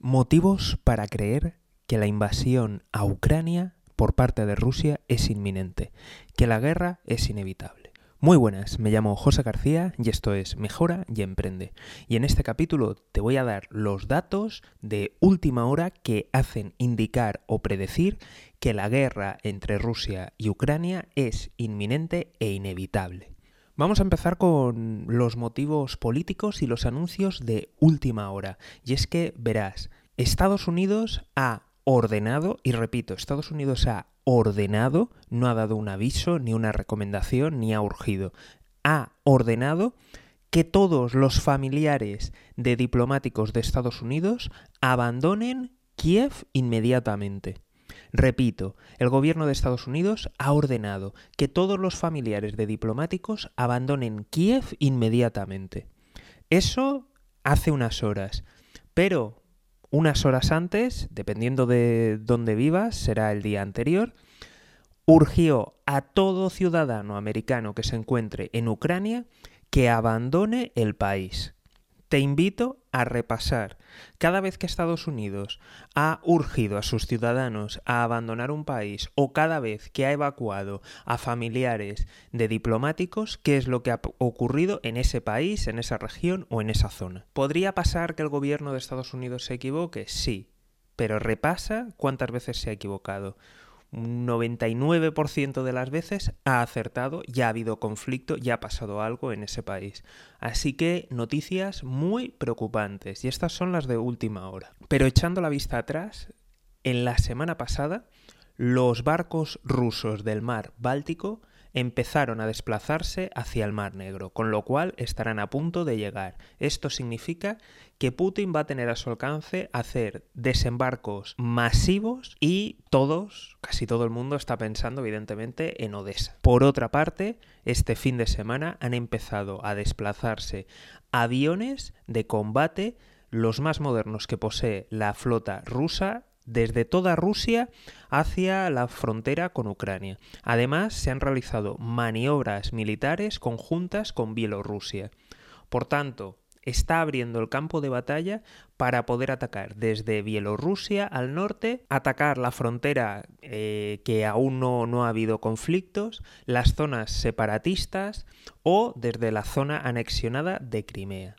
Motivos para creer que la invasión a Ucrania por parte de Rusia es inminente, que la guerra es inevitable. Muy buenas, me llamo José García y esto es Mejora y Emprende. Y en este capítulo te voy a dar los datos de última hora que hacen indicar o predecir que la guerra entre Rusia y Ucrania es inminente e inevitable. Vamos a empezar con los motivos políticos y los anuncios de última hora. Y es que, verás, Estados Unidos ha ordenado, y repito, Estados Unidos ha ordenado, no ha dado un aviso, ni una recomendación, ni ha urgido, ha ordenado que todos los familiares de diplomáticos de Estados Unidos abandonen Kiev inmediatamente. Repito, el gobierno de Estados Unidos ha ordenado que todos los familiares de diplomáticos abandonen Kiev inmediatamente. Eso hace unas horas, pero unas horas antes, dependiendo de dónde vivas, será el día anterior, urgió a todo ciudadano americano que se encuentre en Ucrania que abandone el país. Te invito a repasar. Cada vez que Estados Unidos ha urgido a sus ciudadanos a abandonar un país o cada vez que ha evacuado a familiares de diplomáticos, qué es lo que ha ocurrido en ese país, en esa región o en esa zona. ¿Podría pasar que el gobierno de Estados Unidos se equivoque? Sí, pero repasa cuántas veces se ha equivocado un 99% de las veces ha acertado, ya ha habido conflicto, ya ha pasado algo en ese país. Así que noticias muy preocupantes y estas son las de última hora. Pero echando la vista atrás, en la semana pasada los barcos rusos del mar Báltico empezaron a desplazarse hacia el Mar Negro, con lo cual estarán a punto de llegar. Esto significa que Putin va a tener a su alcance hacer desembarcos masivos y todos, casi todo el mundo está pensando evidentemente en Odessa. Por otra parte, este fin de semana han empezado a desplazarse aviones de combate los más modernos que posee la flota rusa desde toda Rusia hacia la frontera con Ucrania. Además, se han realizado maniobras militares conjuntas con Bielorrusia. Por tanto, está abriendo el campo de batalla para poder atacar desde Bielorrusia al norte, atacar la frontera eh, que aún no, no ha habido conflictos, las zonas separatistas o desde la zona anexionada de Crimea.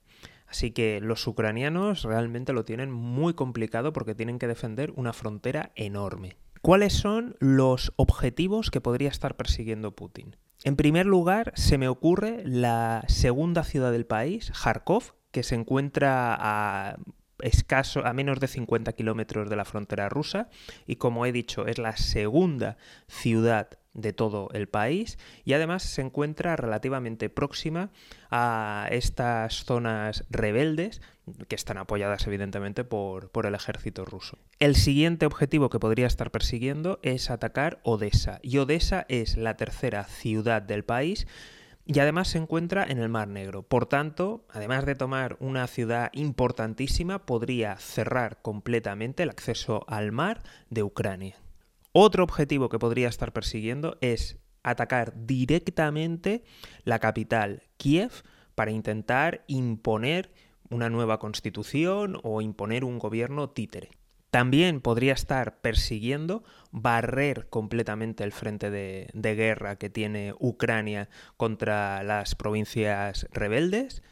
Así que los ucranianos realmente lo tienen muy complicado porque tienen que defender una frontera enorme. ¿Cuáles son los objetivos que podría estar persiguiendo Putin? En primer lugar, se me ocurre la segunda ciudad del país, Kharkov, que se encuentra a escaso, a menos de 50 kilómetros de la frontera rusa y como he dicho es la segunda ciudad de todo el país y además se encuentra relativamente próxima a estas zonas rebeldes que están apoyadas evidentemente por, por, el ejército ruso. El siguiente objetivo que podría estar persiguiendo es atacar Odessa y Odessa es la tercera ciudad del país y además se encuentra en el Mar Negro. Por tanto, además de tomar una ciudad importantísima, podría cerrar completamente el acceso al mar de Ucrania. Otro objetivo que podría estar persiguiendo es atacar directamente la capital, Kiev, para intentar imponer una nueva constitución o imponer un gobierno títere. También podría estar persiguiendo barrer completamente el frente de, de, guerra que tiene Ucrania contra las provincias rebeldes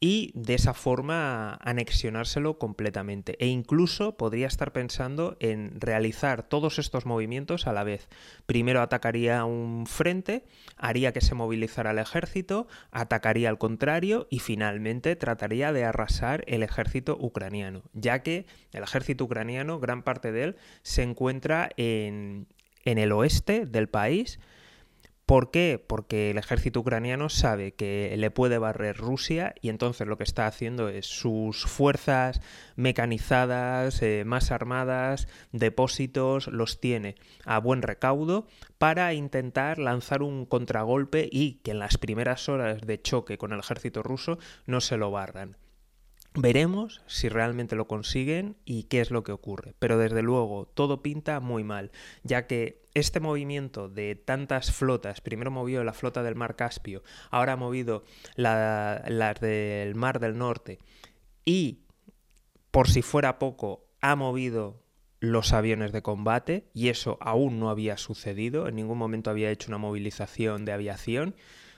y de esa forma anexionárselo completamente. E incluso podría estar pensando en realizar todos estos movimientos a la vez. Primero atacaría un frente, haría que se movilizara el ejército, atacaría al contrario y finalmente trataría de arrasar el ejército ucraniano, ya que el ejército ucraniano, gran parte de él, se encuentra en, en el oeste del país, ¿Por qué? Porque el ejército ucraniano sabe que le puede barrer Rusia y entonces lo que está haciendo es sus fuerzas mecanizadas, eh, más armadas, depósitos, los tiene a buen recaudo para intentar lanzar un contragolpe y que en las primeras horas de choque con el ejército ruso no se lo barran. Veremos si realmente lo consiguen y qué es lo que ocurre. Pero desde luego todo pinta muy mal, ya que este movimiento de tantas flotas, primero movió la flota del mar Caspio, ahora ha movido las la del mar del norte y, por si fuera poco, ha movido los aviones de combate y eso aún no había sucedido, en ningún momento había hecho una movilización de aviación,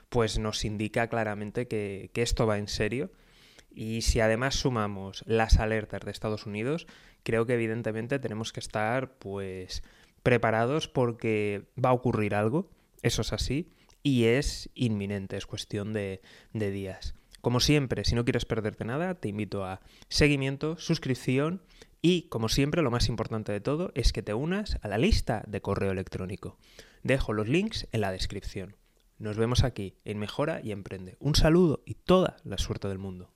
pues nos indica claramente que, que esto va en serio. Y si además sumamos las alertas de Estados Unidos, creo que evidentemente tenemos que estar pues preparados porque va a ocurrir algo, eso es así, y es inminente, es cuestión de, de días. Como siempre, si no quieres perderte nada, te invito a seguimiento, suscripción y, como siempre, lo más importante de todo es que te unas a la lista de correo electrónico. Dejo los links en la descripción. Nos vemos aquí en Mejora y Emprende. Un saludo y toda la suerte del mundo.